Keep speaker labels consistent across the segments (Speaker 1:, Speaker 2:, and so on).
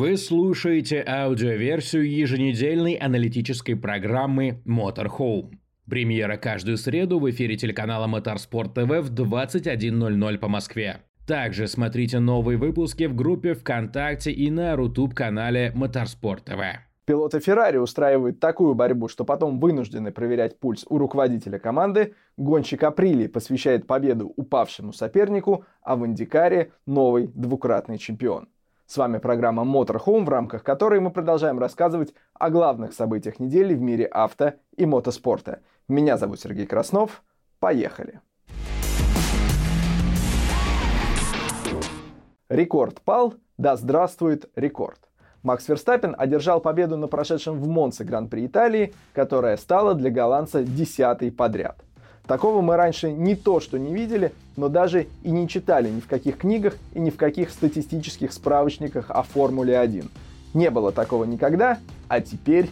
Speaker 1: Вы слушаете аудиоверсию еженедельной аналитической программы Motorhome. Премьера каждую среду в эфире телеканала Motorsport TV в 21.00 по Москве. Также смотрите новые выпуски в группе ВКонтакте и на Рутуб-канале Motorsport TV.
Speaker 2: Пилоты Феррари устраивают такую борьбу, что потом вынуждены проверять пульс у руководителя команды, гонщик Априли посвящает победу упавшему сопернику, а в Индикаре новый двукратный чемпион. С вами программа Motorhome, в рамках которой мы продолжаем рассказывать о главных событиях недели в мире авто и мотоспорта. Меня зовут Сергей Краснов. Поехали! Рекорд пал, да здравствует рекорд. Макс Верстаппин одержал победу на прошедшем в Монце Гран-при Италии, которая стала для голландца десятой подряд – Такого мы раньше не то что не видели, но даже и не читали ни в каких книгах и ни в каких статистических справочниках о Формуле 1. Не было такого никогда, а теперь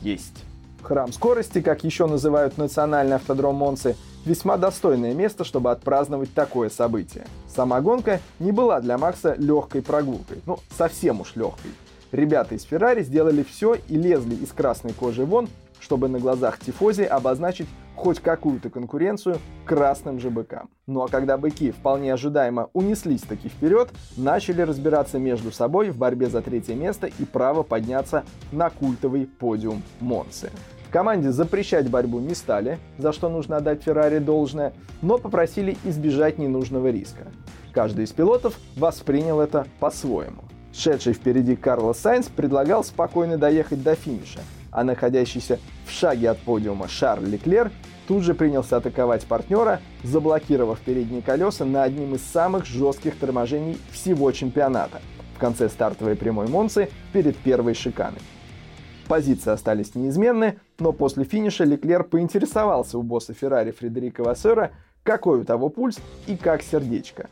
Speaker 2: есть. Храм скорости, как еще называют национальный автодром Монцы, весьма достойное место, чтобы отпраздновать такое событие. Сама гонка не была для Макса легкой прогулкой, ну совсем уж легкой. Ребята из Феррари сделали все и лезли из красной кожи вон, чтобы на глазах тифози обозначить хоть какую-то конкуренцию красным же быкам. Ну а когда быки вполне ожидаемо унеслись таки вперед, начали разбираться между собой в борьбе за третье место и право подняться на культовый подиум Монцы. Команде запрещать борьбу не стали, за что нужно отдать Феррари должное, но попросили избежать ненужного риска. Каждый из пилотов воспринял это по-своему. Шедший впереди Карлос Сайнс предлагал спокойно доехать до финиша, а находящийся в шаге от подиума Шарль Леклер тут же принялся атаковать партнера, заблокировав передние колеса на одним из самых жестких торможений всего чемпионата в конце стартовой прямой Монцы перед первой шиканой. Позиции остались неизменны, но после финиша Леклер поинтересовался у босса Феррари Фредерика Вассера, какой у того пульс и как сердечко.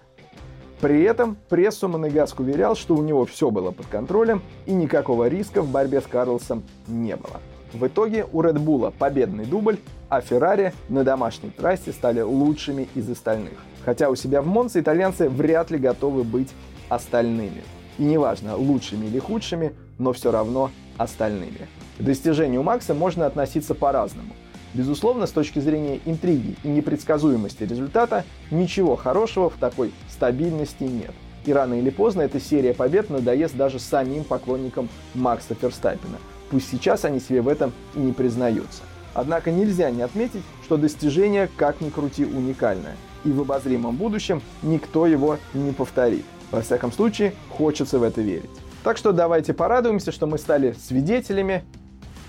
Speaker 2: При этом прессу Монегаск уверял, что у него все было под контролем и никакого риска в борьбе с Карлсом не было. В итоге у Bull победный дубль, а Ferrari на домашней трассе стали лучшими из остальных. Хотя у себя в Монце итальянцы вряд ли готовы быть остальными. И неважно, лучшими или худшими, но все равно остальными. К достижению Макса можно относиться по-разному. Безусловно, с точки зрения интриги и непредсказуемости результата, ничего хорошего в такой стабильности нет. И рано или поздно эта серия побед надоест даже самим поклонникам Макса Ферстаппина. Пусть сейчас они себе в этом и не признаются. Однако нельзя не отметить, что достижение, как ни крути, уникальное. И в обозримом будущем никто его не повторит. Во всяком случае, хочется в это верить. Так что давайте порадуемся, что мы стали свидетелями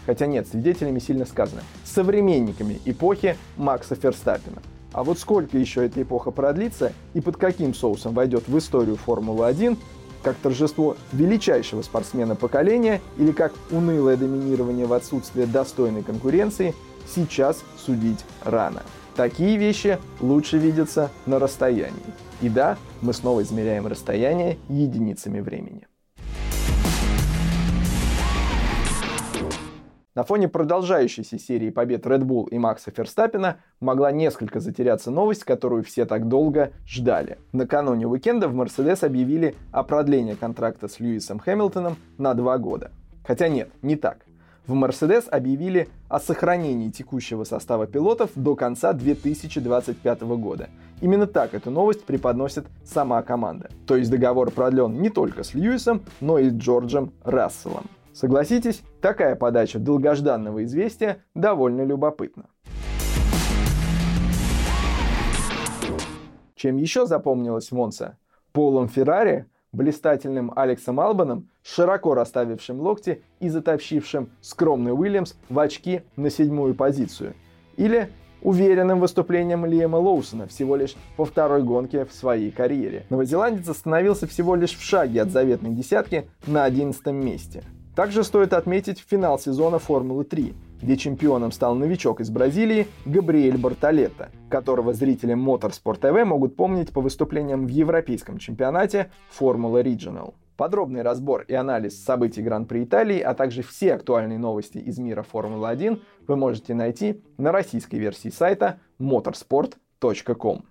Speaker 2: хотя нет, свидетелями сильно сказано, современниками эпохи Макса Ферстаппина. А вот сколько еще эта эпоха продлится и под каким соусом войдет в историю Формулы-1, как торжество величайшего спортсмена поколения или как унылое доминирование в отсутствие достойной конкуренции, сейчас судить рано. Такие вещи лучше видятся на расстоянии. И да, мы снова измеряем расстояние единицами времени. На фоне продолжающейся серии побед Red Bull и Макса Ферстаппина могла несколько затеряться новость, которую все так долго ждали. Накануне уикенда в Mercedes объявили о продлении контракта с Льюисом Хэмилтоном на два года. Хотя нет, не так. В Mercedes объявили о сохранении текущего состава пилотов до конца 2025 года. Именно так эту новость преподносит сама команда. То есть договор продлен не только с Льюисом, но и с Джорджем Расселом. Согласитесь, такая подача долгожданного известия довольно любопытна. Чем еще запомнилась Монса? Полом Феррари, блистательным Алексом Албаном, широко расставившим локти и затащившим скромный Уильямс в очки на седьмую позицию. Или уверенным выступлением Лиэма Лоусона всего лишь по второй гонке в своей карьере. Новозеландец остановился всего лишь в шаге от заветной десятки на одиннадцатом месте – также стоит отметить финал сезона Формулы-3, где чемпионом стал новичок из Бразилии Габриэль Бартолетто, которого зрители Motorsport TV могут помнить по выступлениям в европейском чемпионате Формула Regional. Подробный разбор и анализ событий Гран-при Италии, а также все актуальные новости из мира Формулы-1 вы можете найти на российской версии сайта motorsport.com.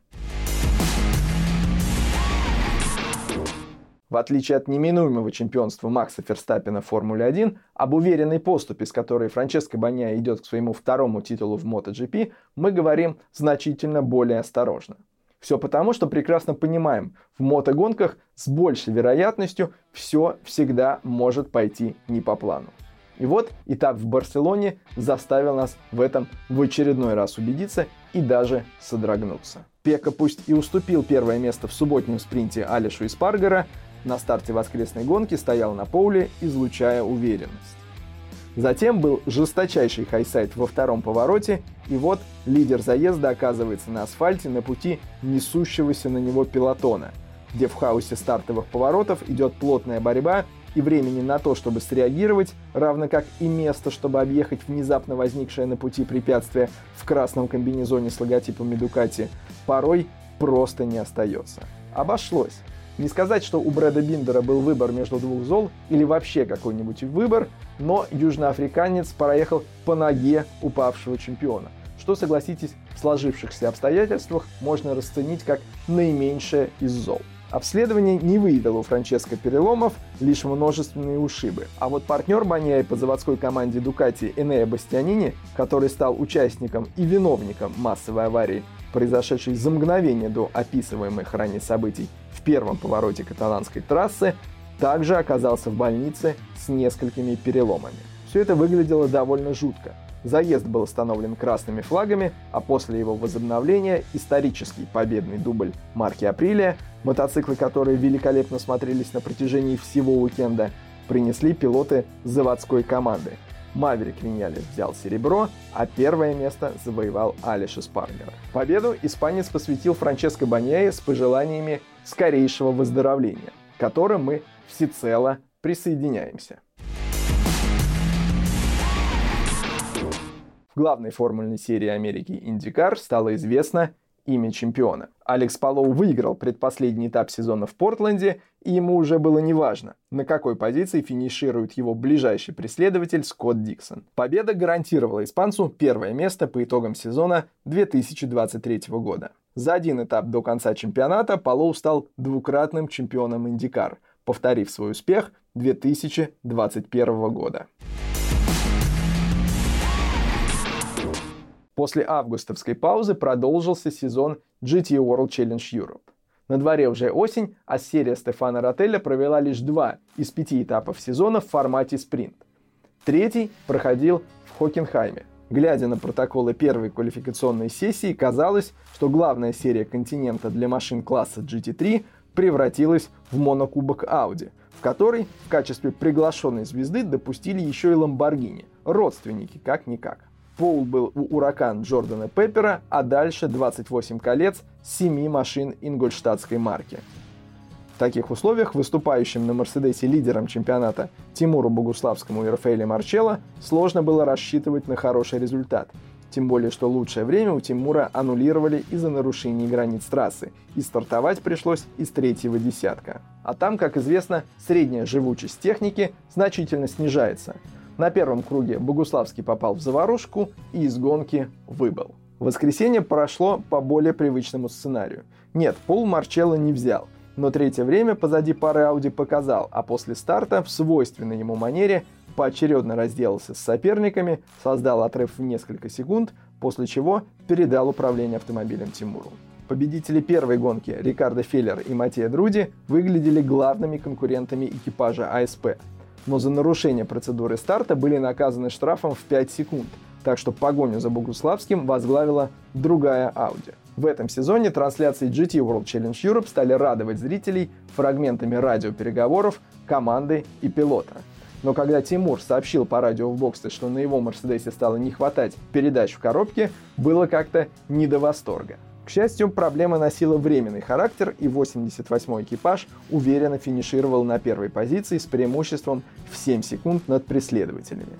Speaker 2: В отличие от неминуемого чемпионства Макса Ферстаппина в Формуле 1, об уверенной поступе, с которой Франческо Банья идет к своему второму титулу в MotoGP, мы говорим значительно более осторожно. Все потому, что прекрасно понимаем, в мотогонках с большей вероятностью все всегда может пойти не по плану. И вот этап в Барселоне заставил нас в этом в очередной раз убедиться и даже содрогнуться. Пекко пусть и уступил первое место в субботнем спринте Алешу Эспаргаро, на старте воскресной гонки стоял на поле, излучая уверенность. Затем был жесточайший highside во втором повороте, и вот лидер заезда оказывается на асфальте на пути несущегося на него пелотона, где в хаосе стартовых поворотов идет плотная борьба, и времени на то, чтобы среагировать, равно как и место, чтобы объехать внезапно возникшее на пути препятствие в красном комбинезоне с логотипом Дукати, порой просто не остается. Обошлось. Не сказать, что у Брэда Биндера был выбор между двух зол или вообще какой-нибудь выбор, но южноафриканец проехал по ноге упавшего чемпиона, что, согласитесь, в сложившихся обстоятельствах можно расценить как наименьшее из зол. Обследование не выявило у Франческо переломов, лишь множественные ушибы. А вот партнер Баньяи по заводской команде Дукати Энея Бастианини, который стал участником и виновником массовой аварии, произошедшей за мгновение до описываемых ранее событий в первом повороте каталанской трассы, также оказался в больнице с несколькими переломами. Все это выглядело довольно жутко. Заезд был остановлен красными флагами, а после его возобновления исторический победный дубль марки Априлия, мотоциклы, которые великолепно смотрелись на протяжении всего уикенда, принесли пилоты заводской команды. Маверик Виньялес взял серебро, а первое место завоевал Алиш Спаргера. Победу испанец посвятил Франческо Баньяе с пожеланиями скорейшего выздоровления, к которым мы всецело присоединяемся. В главной формульной серии Америки IndyCar стало известно имя чемпиона. Алекс Палоу выиграл предпоследний этап сезона в Портленде, и ему уже было неважно, на какой позиции финиширует его ближайший преследователь Скотт Диксон. Победа гарантировала испанцу первое место по итогам сезона 2023 года. За один этап до конца чемпионата Палоу стал двукратным чемпионом IndyCar, повторив свой успех 2021 года. После августовской паузы продолжился сезон GT World Challenge Europe. На дворе уже осень, а серия Стефана Ротеля провела лишь два из пяти этапов сезона в формате спринт. Третий проходил в Хокенхайме. Глядя на протоколы первой квалификационной сессии, казалось, что главная серия континента для машин класса GT3 превратилась в монокубок Audi, в который в качестве приглашенной звезды допустили еще и Ламборгини, родственники как-никак. Пол был у уракан Джордана Пеппера, а дальше 28 колец 7 машин ингольштадтской марки. В таких условиях выступающим на Мерседесе лидером чемпионата Тимуру Богуславскому и Рафаэле Марчелло сложно было рассчитывать на хороший результат. Тем более, что лучшее время у Тимура аннулировали из-за нарушений границ трассы, и стартовать пришлось из третьего десятка. А там, как известно, средняя живучесть техники значительно снижается – на первом круге Богуславский попал в заварушку и из гонки выбыл. Воскресенье прошло по более привычному сценарию. Нет, пол Марчелло не взял, но третье время позади пары Ауди показал, а после старта в свойственной ему манере поочередно разделался с соперниками, создал отрыв в несколько секунд, после чего передал управление автомобилем Тимуру. Победители первой гонки Рикардо Феллер и Матея Друди выглядели главными конкурентами экипажа АСП – но за нарушение процедуры старта были наказаны штрафом в 5 секунд, так что погоню за Богуславским возглавила другая Audi. В этом сезоне трансляции GT World Challenge Europe стали радовать зрителей фрагментами радиопереговоров команды и пилота. Но когда Тимур сообщил по радио в боксе, что на его Мерседесе стало не хватать передач в коробке, было как-то не до восторга. Счастью, проблема носила временный характер, и 88-й экипаж уверенно финишировал на первой позиции с преимуществом в 7 секунд над преследователями.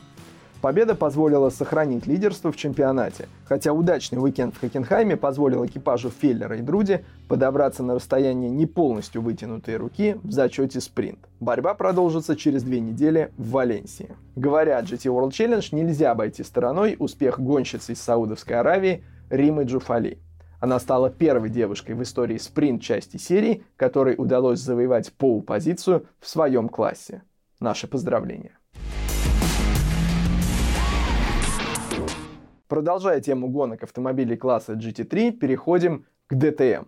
Speaker 2: Победа позволила сохранить лидерство в чемпионате, хотя удачный уикенд в Хокенхайме позволил экипажу Феллера и Друди подобраться на расстояние не полностью вытянутой руки в зачете спринт. Борьба продолжится через две недели в Валенсии. Говоря о GT World Challenge, нельзя обойти стороной успех гонщицы из Саудовской Аравии Римы Джуфали. Она стала первой девушкой в истории спринт-части серии, которой удалось завоевать пол-позицию в своем классе. Наши поздравления. Продолжая тему гонок автомобилей класса GT3, переходим к DTM.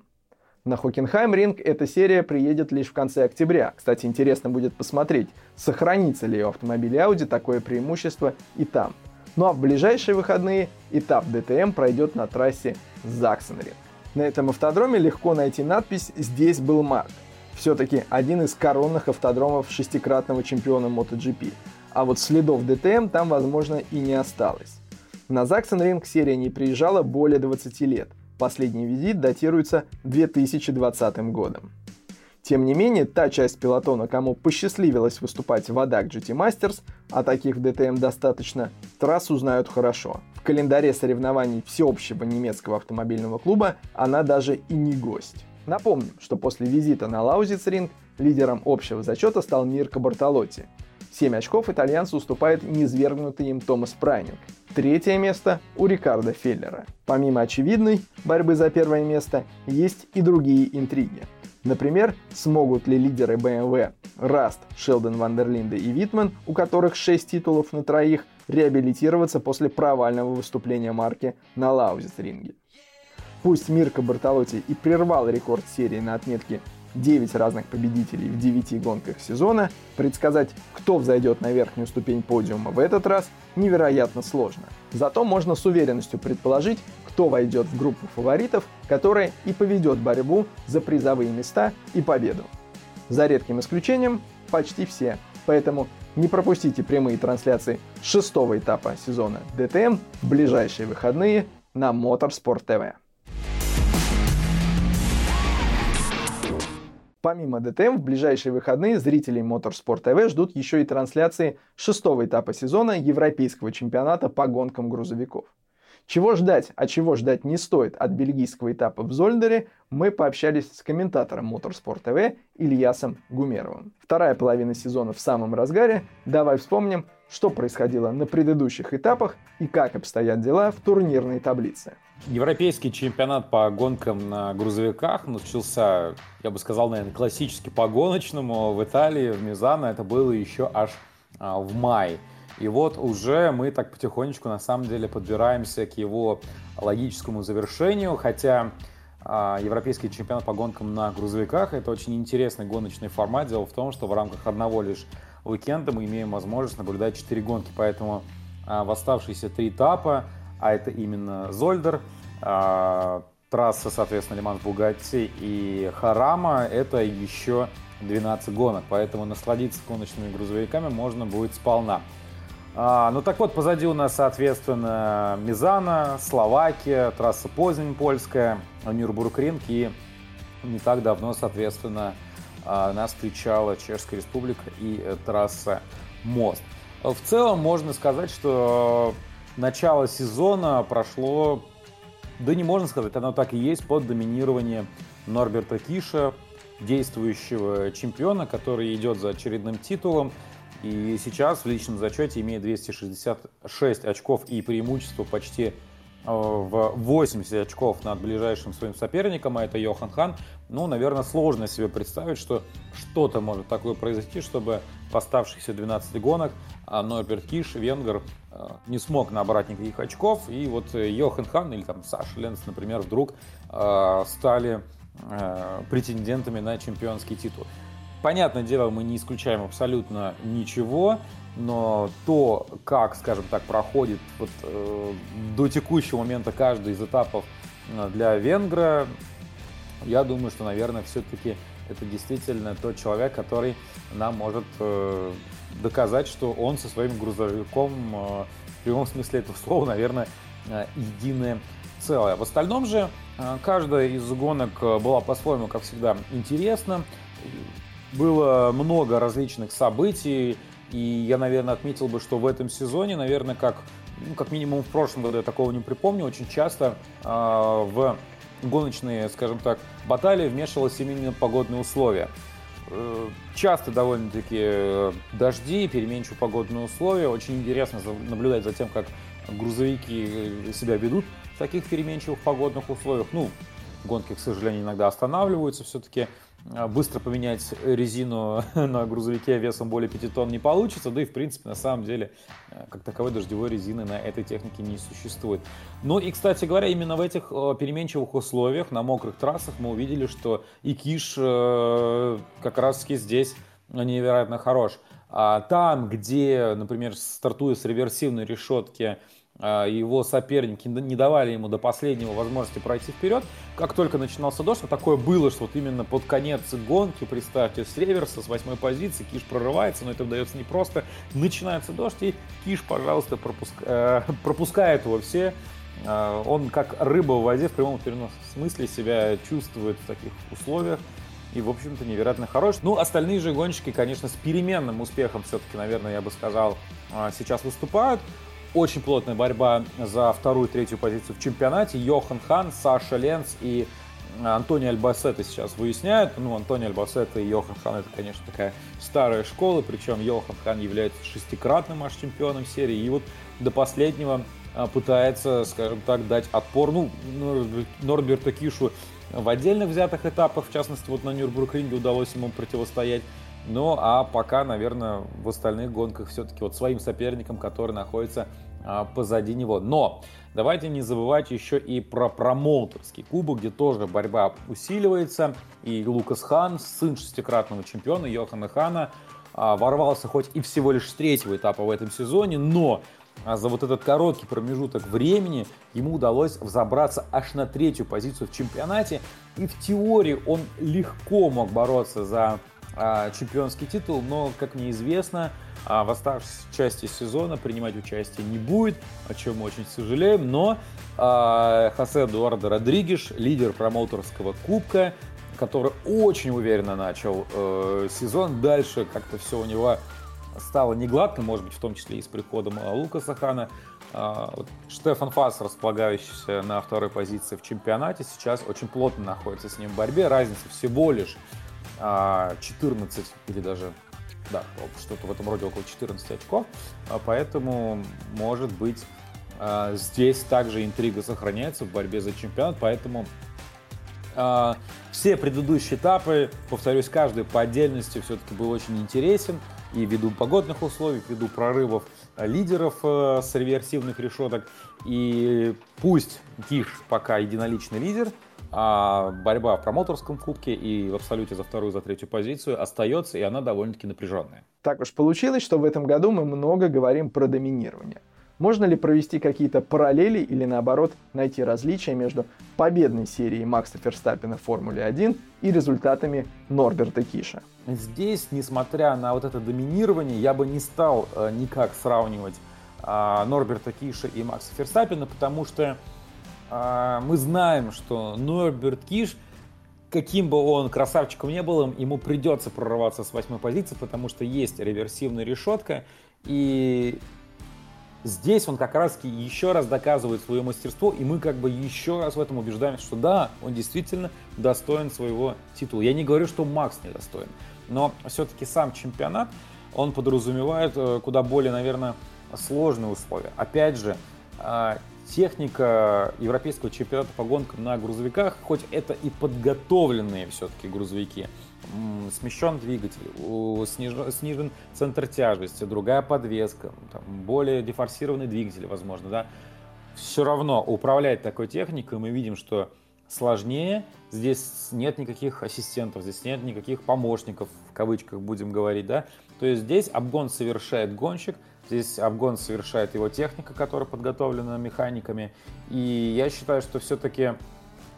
Speaker 2: На Хокенхайм ринг эта серия приедет лишь в конце октября. Кстати, интересно будет посмотреть, сохранится ли у автомобиля Audi такое преимущество и там. Ну а в ближайшие выходные этап DTM пройдет на трассе Заксенринг. На этом автодроме легко найти надпись «Здесь был Марк». Все-таки один из коронных автодромов шестикратного чемпиона MotoGP. А вот следов DTM там, возможно, и не осталось. На Заксенринг серия не приезжала более 20 лет. Последний визит датируется 2020 годом. Тем не менее, та часть пилотона, кому посчастливилось выступать в ADAC GT Masters, а таких в DTM достаточно, трассу знают хорошо. В календаре соревнований всеобщего немецкого автомобильного клуба она даже и не гость. Напомним, что после визита на Лаузицринг лидером общего зачета стал Мирко Бортолотти. 7 очков итальянцу уступает низвергнутый им Томас Прайнинг. Третье место у Рикардо Феллера. Помимо очевидной борьбы за первое место, есть и другие интриги. Например, смогут ли лидеры BMW Раст, Шелдон ван дер Линде и Витман, у которых 6 титулов на троих, реабилитироваться после провального выступления марки на Лаузицринге. Пусть Мирко Бартолотти и прервал рекорд серии на отметке 9 разных победителей в 9 гонках сезона, предсказать, кто взойдет на верхнюю ступень подиума в этот раз, невероятно сложно. Зато можно с уверенностью предположить, кто войдет в группу фаворитов, которая и поведет борьбу за призовые места и победу. За редким исключением почти все, поэтому не пропустите прямые трансляции шестого этапа сезона DTM в ближайшие выходные на Motorsport TV. Помимо ДТМ, в ближайшие выходные зрителей Motorsport TV ждут еще и трансляции шестого этапа сезона Европейского чемпионата по гонкам грузовиков. Чего ждать, а чего ждать не стоит от бельгийского этапа в Зольдере, мы пообщались с комментатором Motorsport TV Ильясом Гумеровым. Вторая половина сезона в самом разгаре. Давай вспомним, что происходило на предыдущих этапах и как обстоят дела в турнирной таблице.
Speaker 3: Европейский чемпионат по гонкам на грузовиках начался, я бы сказал, наверное, классически по гоночному в Италии, в Мизано. Это было еще аж а, в мае. И вот уже мы так потихонечку на самом деле подбираемся к его логическому завершению, хотя а, Европейский чемпионат по гонкам на грузовиках это очень интересный гоночный формат. Дело в том, что в рамках одного лишь уикенда мы имеем возможность наблюдать 4 гонки, поэтому а, в оставшиеся три этапа а это именно Зольдер, а, трасса, соответственно, Лиман Бугатти и Харама, это еще 12 гонок, поэтому насладиться гоночными грузовиками можно будет сполна. А, ну так вот, позади у нас, соответственно, Мизана, Словакия, трасса Познань польская, Нюрбургринг и не так давно, соответственно, а, нас встречала Чешская республика и э, трасса Мост. В целом можно сказать, что начало сезона прошло, да не можно сказать, оно так и есть, под доминирование Норберта Киша, действующего чемпиона, который идет за очередным титулом. И сейчас в личном зачете имеет 266 очков и преимущество почти Э, в 80 очков над ближайшим своим соперником, а это Йохан Хан, ну, наверное, сложно себе представить, что что-то может такое произойти, чтобы в оставшихся 12 гонок а, Норберт Киш, венгер, э, не смог набрать никаких очков, и вот Йохан Хан или там Саша Ленс, например, вдруг э, стали претендентами на чемпионский титул. Понятное дело, мы не исключаем абсолютно ничего, но то, как, скажем так, проходит вот, э, до текущего момента каждый из этапов э, для венгра, я думаю, что, наверное, все-таки это действительно тот человек, который нам может э, доказать, что он со своим грузовиком э, в прямом смысле этого слова, наверное, э, единое целое. В остальном же э, каждая из гонок э, была по-своему, как всегда, интересна. Было много различных событий, и я, наверное, отметил бы, что в этом сезоне, наверное, как, ну, как минимум в прошлом году я такого не припомню, очень часто э, в гоночные, скажем так, баталии вмешивалось именно погодные условия. Э, часто довольно-таки э, дожди, переменчивые погодные условия. Очень интересно наблюдать за тем, как грузовики э, себя ведут в таких переменчивых погодных условиях. Ну, гонки, к сожалению, иногда останавливаются все-таки. А, быстро поменять резину на грузовике весом более 5 тонн не получится, да и в принципе на самом деле э, как таковой дождевой резины на этой технике не существует. Ну и, кстати говоря, именно в этих переменчивых условиях на мокрых трассах мы увидели, что и Киш э, как раз таки здесь невероятно хорош. А там, где, например, стартуя с реверсивной решетки, его соперники не давали ему до последнего возможности пройти вперед. Как только начинался дождь, такое было, что вот именно под конец гонки, представьте, с реверса, с восьмой позиции, Киш прорывается, но это удается не просто. Начинается дождь, и Киш, пожалуйста, пропуск... э, пропускает его все. Э, он как рыба в воде в прямом переносном смысле себя чувствует в таких условиях. И, в общем-то, невероятно хорош. Ну, остальные же гонщики, конечно, с переменным успехом все-таки, наверное, я бы сказал, а, сейчас выступают. Очень плотная борьба за вторую и третью позицию в чемпионате. Йохан Хан, Саша Ленц и Антони Альбасета сейчас выясняют. Ну, Антони Альбасета и Йохан Хан это, конечно, такая старая школа, причем Йохан Хан является шестикратным аж чемпионом серии. И вот до последнего а, пытается, скажем так, дать отпор, ну, Норберту Кишу в отдельных взятых этапах, в частности, вот на Нюрбург-ринге удалось ему противостоять. Ну, а пока, наверное, в остальных гонках все-таки вот своим соперником, который находится а, позади него. Но давайте не забывать еще и про промоутерский кубок, где тоже борьба усиливается. И Лукас Хан, сын шестикратного чемпиона Йохана Хана, а, ворвался хоть и всего лишь с третьего этапа в этом сезоне, но а за вот этот короткий промежуток времени ему удалось взобраться аж на третью позицию в чемпионате. И в теории он легко мог бороться за а, чемпионский титул, но, как мне известно, а, в оставшейся части сезона принимать участие не будет, о чем мы очень сожалеем, но а, Хосе Эдуардо Родригеш, лидер промоутерского кубка, который очень уверенно начал э, сезон, дальше как-то все у него стало негладко, может быть, в том числе и с приходом Лукаса Хана. Штефан Фасс, располагающийся на второй позиции в чемпионате, сейчас очень плотно находится с ним в борьбе. Разница всего лишь 14 а, или даже да, что-то в этом роде около 14 очков. А поэтому, может быть, а, здесь также интрига сохраняется в борьбе за чемпионат. Поэтому все предыдущие этапы, повторюсь, каждый по отдельности все-таки был очень интересен. И ввиду погодных условий, ввиду прорывов лидеров э, с реверсивных решеток. И пусть Киш пока единоличный лидер, а борьба в промоутерском кубке и в абсолюте за вторую, за третью позицию остается, и она довольно-таки напряженная.
Speaker 2: Так уж получилось, что в этом году мы много говорим про доминирование. Можно ли провести какие-то параллели или наоборот найти различия между победной серией Макса Ферстаппина в Формуле 1 и результатами Норберта Киша?
Speaker 3: Здесь, несмотря на вот это доминирование, я бы не стал э, никак сравнивать э, Норберта Киша и Макса Ферстаппина, потому что а, мы знаем, что Норберт Киш, каким бы он красавчиком не был, ему придется прорываться с восьмой позиции, потому что есть реверсивная решетка, и здесь он как раз еще раз доказывает свое мастерство, и мы как бы еще раз в этом убеждаемся, что да, он действительно достоин своего титула. Я не говорю, что Макс не достоин, но все-таки сам чемпионат, он подразумевает э, куда более, наверное, сложные условия. Опять же, а, техника европейского чемпионата по гонкам на грузовиках, хоть это и подготовленные все-таки грузовики, смещен двигатель, снижен, снижен центр тяжести, другая подвеска, там, более дефорсированный двигатель, возможно, да, все равно управлять такой техникой мы видим, что сложнее, здесь нет никаких ассистентов, здесь нет никаких помощников, в кавычках будем говорить, да, то есть здесь обгон совершает гонщик, Здесь обгон совершает его техника, которая подготовлена механиками. И я считаю, что все-таки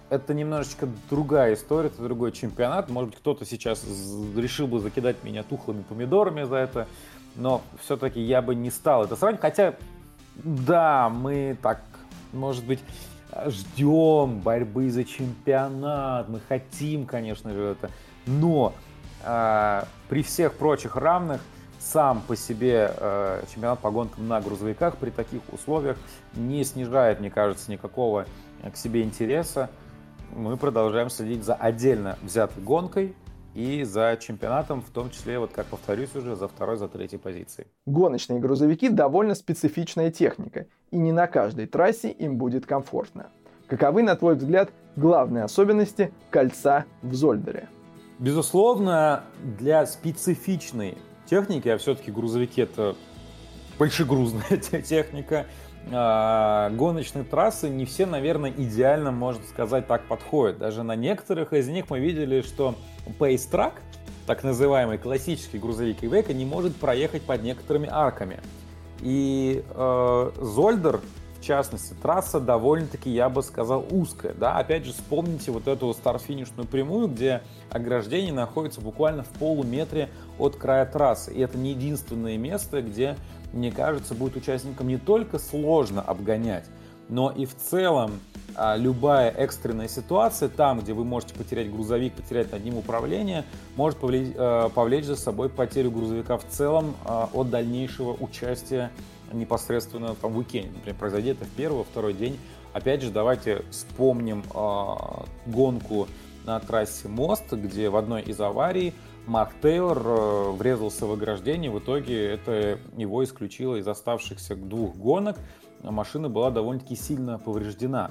Speaker 3: это немножечко другая история, это другой чемпионат. Может быть, кто-то сейчас решил бы закидать меня тухлыми помидорами за это, но все-таки я бы не стал это сравнивать. Хотя, да, мы так, может быть, ждем борьбы за чемпионат, мы хотим, конечно же, это, но э, при всех прочих равных сам по себе э, чемпионат по гонкам на грузовиках при таких условиях не снижает, мне кажется, никакого э, к себе интереса. Мы продолжаем следить за отдельно взятой гонкой и за чемпионатом, в том числе, вот как повторюсь уже, за второй, за третьей позицией.
Speaker 2: Гоночные грузовики довольно специфичная техника, и не на каждой трассе им будет комфортно. Каковы, на твой взгляд, главные особенности кольца в Зольдере?
Speaker 3: Безусловно, для специфичной техники, а все-таки грузовики это большегрузная техника, а, гоночные трассы не все, наверное, идеально, можно сказать, так подходят. Даже на некоторых из них мы видели, что Pace Track, так называемый классический грузовик Ивека, не может проехать под некоторыми арками. И э, Зольдер, частности, трасса довольно-таки, я бы сказал, узкая. Да? Опять же, вспомните вот эту старт-финишную прямую, где ограждение находится буквально в полуметре от края трассы. И это не единственное место, где мне кажется, будет участникам не только сложно обгонять, но и в целом а, любая экстренная ситуация, там, где вы можете потерять грузовик, потерять над ним управление, может повлечь, э, повлечь за собой потерю грузовика в целом а, от дальнейшего участия непосредственно там, в уикенде. Например, произойдет это в первый, второй день. Опять же, давайте вспомним а, гонку на трассе Мост, где в одной из аварий Марк Тейлор э, врезался в ограждение, в итоге это его исключило из оставшихся двух гонок. Машина была довольно-таки сильно повреждена.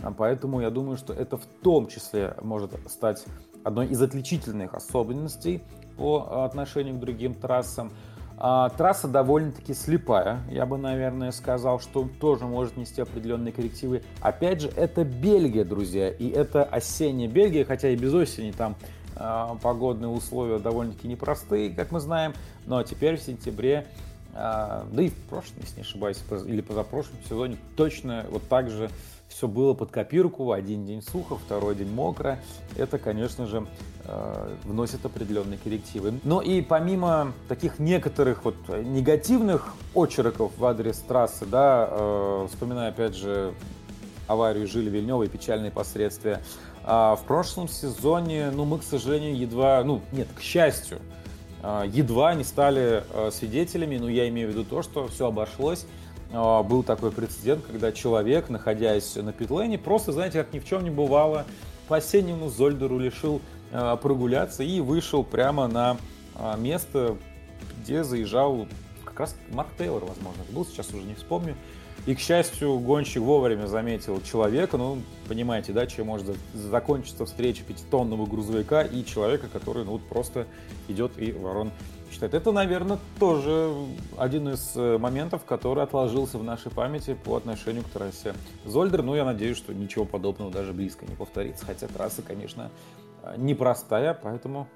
Speaker 3: А поэтому я думаю, что это в том числе может стать одной из отличительных особенностей по отношению к другим трассам. А, трасса довольно-таки слепая, я бы, наверное, сказал, что тоже может нести определенные коррективы. Опять же, это Бельгия, друзья, и это осенняя Бельгия, хотя и без осени там а, погодные условия довольно-таки непростые, как мы знаем, но теперь в сентябре, да и в прошлом, если не ошибаюсь, или позапрошлом сезоне точно вот так же все было под копирку, один день сухо, второй день мокро. Это, конечно же, а, вносит определенные коррективы. Но и помимо таких некоторых вот негативных очерков в адрес трассы, да, вспоминая опять же аварию Жили Вильнева и печальные последствия а в прошлом сезоне, ну, мы, к сожалению, едва, ну, нет, к счастью, а, едва не стали свидетелями, но я имею в виду то, что все обошлось. А, был такой прецедент, когда человек, находясь на питлейне, просто, знаете, как ни в чем не бывало, по осеннему Зольдеру решил прогуляться и вышел прямо на место, где заезжал как раз Марк Тейлор, возможно, это был, сейчас уже не вспомню. И, к счастью, гонщик вовремя заметил человека, ну, понимаете, да, чем может закончиться встреча пятитонного грузовика и человека, который, ну, вот просто идет и ворон считает. Это, наверное, тоже один из э, моментов, который отложился в нашей памяти по отношению к трассе Зольдер. Ну, я надеюсь, что ничего подобного даже близко не повторится, хотя трасса, конечно, непростая, поэтому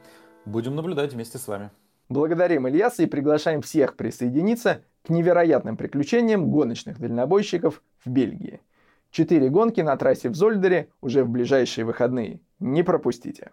Speaker 3: будем наблюдать вместе с вами.
Speaker 2: Благодарим Ильяса и приглашаем всех присоединиться к невероятным приключениям гоночных дальнобойщиков в Бельгии. Четыре гонки на трассе в Зольдере уже в ближайшие выходные. Не пропустите.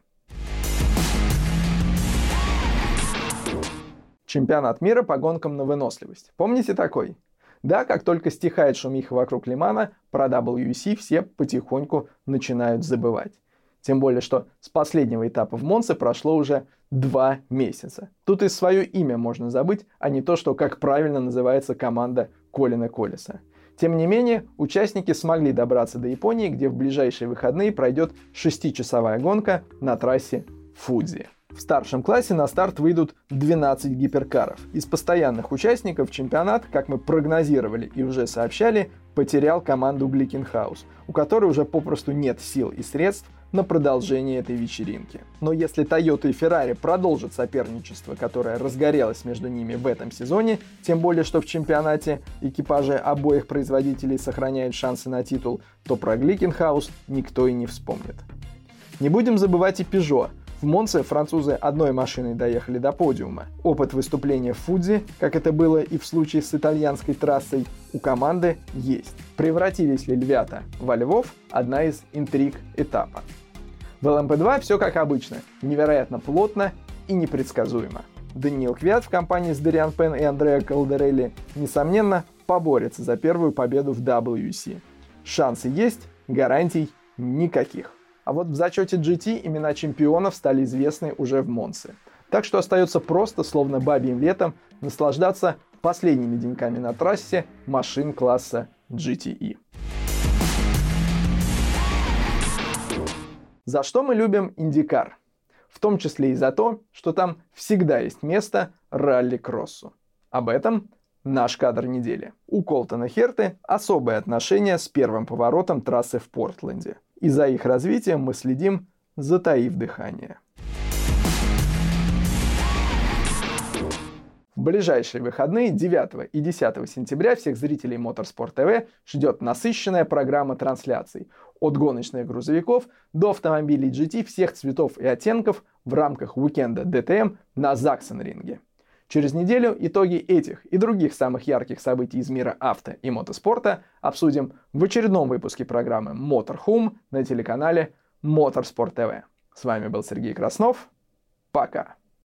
Speaker 2: Чемпионат мира по гонкам на выносливость. Помните такой? Да, как только стихает шумиха вокруг Лимана, про WEC все потихоньку начинают забывать. Тем более, что с последнего этапа в Монце прошло уже два месяца. Тут и свое имя можно забыть, а не то, что как правильно называется команда Колина Колеса. Тем не менее, участники смогли добраться до Японии, где в ближайшие выходные пройдет шестичасовая гонка на трассе Фудзи. В старшем классе на старт выйдут 12 гиперкаров. Из постоянных участников чемпионат, как мы прогнозировали и уже сообщали, потерял команду Гликенхаус, у которой уже попросту нет сил и средств на продолжение этой вечеринки. Но если Toyota и Ferrari продолжат соперничество, которое разгорелось между ними в этом сезоне, тем более что в чемпионате экипажи обоих производителей сохраняют шансы на титул, то про Гликенхаус никто и не вспомнит. Не будем забывать и Peugeot, в Монце французы одной машиной доехали до подиума. Опыт выступления в Фудзи, как это было и в случае с итальянской трассой, у команды есть. Превратились ли львята во львов – одна из интриг этапа. В ЛМП-2 все как обычно, невероятно плотно и непредсказуемо. Даниил Квят в компании с Дариан Пен и Андреа Калдерелли, несомненно, поборется за первую победу в WC. Шансы есть, гарантий никаких. А вот в зачете GT имена чемпионов стали известны уже в Монце. Так что остается просто, словно бабьим летом, наслаждаться последними деньками на трассе машин класса GTE. За что мы любим Индикар? в том числе и за то, что там всегда есть место ралли-кроссу. Об этом наш кадр недели. У Колтона Херты особые отношения с первым поворотом трассы в Портленде. И за их развитием мы следим, затаив дыхание. В ближайшие выходные 9 и 10 сентября всех зрителей Motorsport TV ждет насыщенная программа трансляций от гоночных грузовиков до автомобилей GT всех цветов и оттенков в рамках уикенда DTM на Заксенринге. Через неделю итоги этих и других самых ярких событий из мира авто и мотоспорта обсудим в очередном выпуске программы Motorhome на телеканале Motorsport TV. С вами был Сергей Краснов. Пока.